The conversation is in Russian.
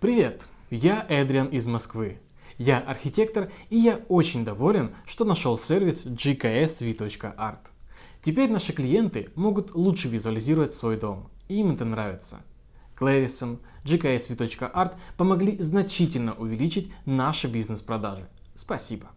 Привет, я Эдриан из Москвы. Я архитектор и я очень доволен, что нашел сервис gksv.art. Теперь наши клиенты могут лучше визуализировать свой дом, и им это нравится. Clarison, gksv.art помогли значительно увеличить наши бизнес-продажи. Спасибо.